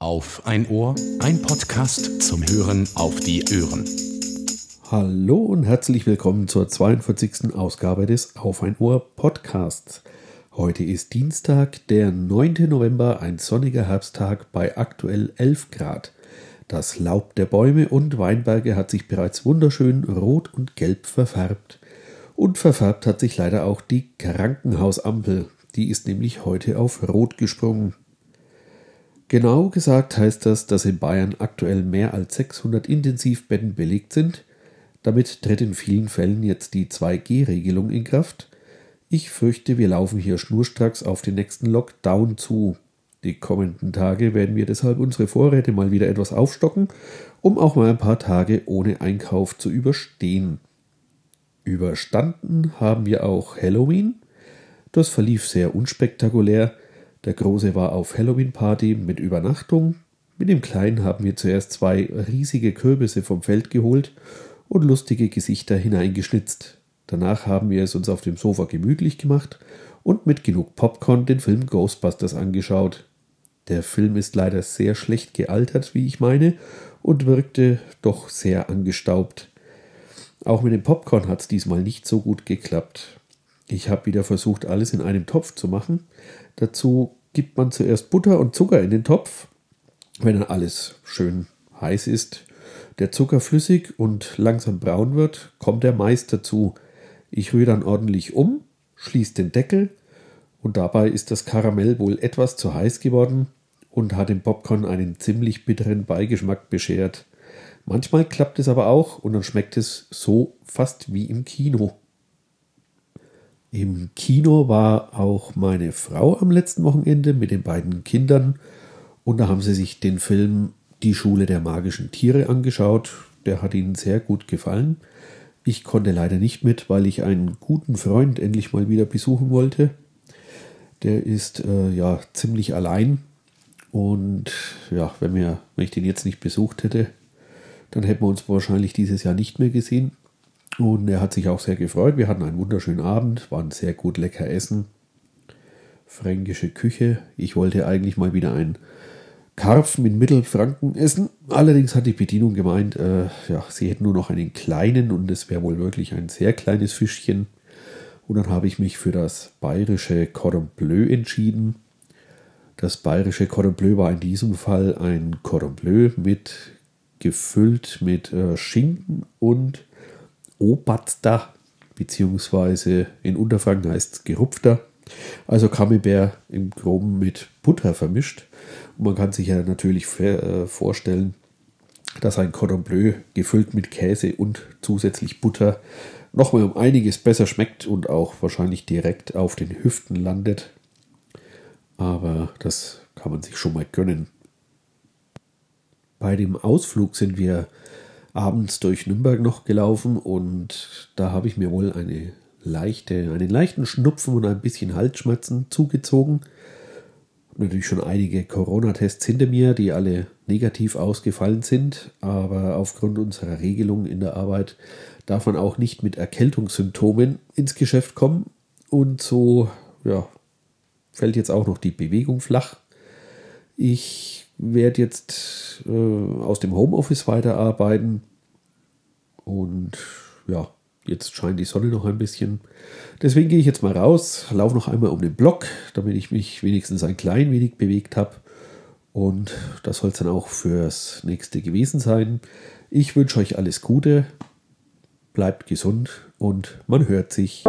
Auf ein Ohr, ein Podcast zum Hören auf die Ohren. Hallo und herzlich willkommen zur 42. Ausgabe des Auf ein Ohr Podcasts. Heute ist Dienstag, der 9. November, ein sonniger Herbsttag bei aktuell 11 Grad. Das Laub der Bäume und Weinberge hat sich bereits wunderschön rot und gelb verfärbt. Und verfärbt hat sich leider auch die Krankenhausampel. Die ist nämlich heute auf Rot gesprungen. Genau gesagt heißt das, dass in Bayern aktuell mehr als 600 Intensivbetten belegt sind. Damit tritt in vielen Fällen jetzt die 2G-Regelung in Kraft. Ich fürchte, wir laufen hier schnurstracks auf den nächsten Lockdown zu. Die kommenden Tage werden wir deshalb unsere Vorräte mal wieder etwas aufstocken, um auch mal ein paar Tage ohne Einkauf zu überstehen. Überstanden haben wir auch Halloween. Das verlief sehr unspektakulär. Der Große war auf Halloween-Party mit Übernachtung. Mit dem Kleinen haben wir zuerst zwei riesige Kürbisse vom Feld geholt und lustige Gesichter hineingeschnitzt. Danach haben wir es uns auf dem Sofa gemütlich gemacht und mit genug Popcorn den Film Ghostbusters angeschaut. Der Film ist leider sehr schlecht gealtert, wie ich meine, und wirkte doch sehr angestaubt. Auch mit dem Popcorn hat es diesmal nicht so gut geklappt. Ich habe wieder versucht, alles in einem Topf zu machen. Dazu gibt man zuerst Butter und Zucker in den Topf. Wenn dann alles schön heiß ist, der Zucker flüssig und langsam braun wird, kommt der Mais dazu. Ich rühre dann ordentlich um, schließe den Deckel und dabei ist das Karamell wohl etwas zu heiß geworden und hat dem Popcorn einen ziemlich bitteren Beigeschmack beschert. Manchmal klappt es aber auch und dann schmeckt es so fast wie im Kino. Im Kino war auch meine Frau am letzten Wochenende mit den beiden Kindern und da haben sie sich den Film Die Schule der magischen Tiere angeschaut. Der hat ihnen sehr gut gefallen. Ich konnte leider nicht mit, weil ich einen guten Freund endlich mal wieder besuchen wollte. Der ist äh, ja ziemlich allein und ja, wenn, wir, wenn ich den jetzt nicht besucht hätte, dann hätten wir uns wahrscheinlich dieses Jahr nicht mehr gesehen. Und er hat sich auch sehr gefreut. Wir hatten einen wunderschönen Abend, waren sehr gut lecker essen. Fränkische Küche. Ich wollte eigentlich mal wieder einen Karpfen in Mittelfranken essen. Allerdings hat die Bedienung gemeint, äh, ja, sie hätten nur noch einen kleinen und es wäre wohl wirklich ein sehr kleines Fischchen. Und dann habe ich mich für das bayerische Cordon Bleu entschieden. Das bayerische Cordon Bleu war in diesem Fall ein Cordon Bleu mit gefüllt mit äh, Schinken und Obatster, beziehungsweise in Unterfranken heißt es gerupfter. Also Camembert im Groben mit Butter vermischt. Und man kann sich ja natürlich äh, vorstellen, dass ein Cordon Bleu gefüllt mit Käse und zusätzlich Butter nochmal um einiges besser schmeckt und auch wahrscheinlich direkt auf den Hüften landet. Aber das kann man sich schon mal gönnen. Bei dem Ausflug sind wir abends durch Nürnberg noch gelaufen und da habe ich mir wohl eine leichte, einen leichten Schnupfen und ein bisschen Halsschmerzen zugezogen. Natürlich schon einige Corona-Tests hinter mir, die alle negativ ausgefallen sind, aber aufgrund unserer Regelung in der Arbeit darf man auch nicht mit Erkältungssymptomen ins Geschäft kommen und so ja, fällt jetzt auch noch die Bewegung flach. Ich werde jetzt äh, aus dem Homeoffice weiterarbeiten und ja, jetzt scheint die Sonne noch ein bisschen. Deswegen gehe ich jetzt mal raus, laufe noch einmal um den Block, damit ich mich wenigstens ein klein wenig bewegt habe. Und das soll es dann auch fürs nächste gewesen sein. Ich wünsche euch alles Gute, bleibt gesund und man hört sich.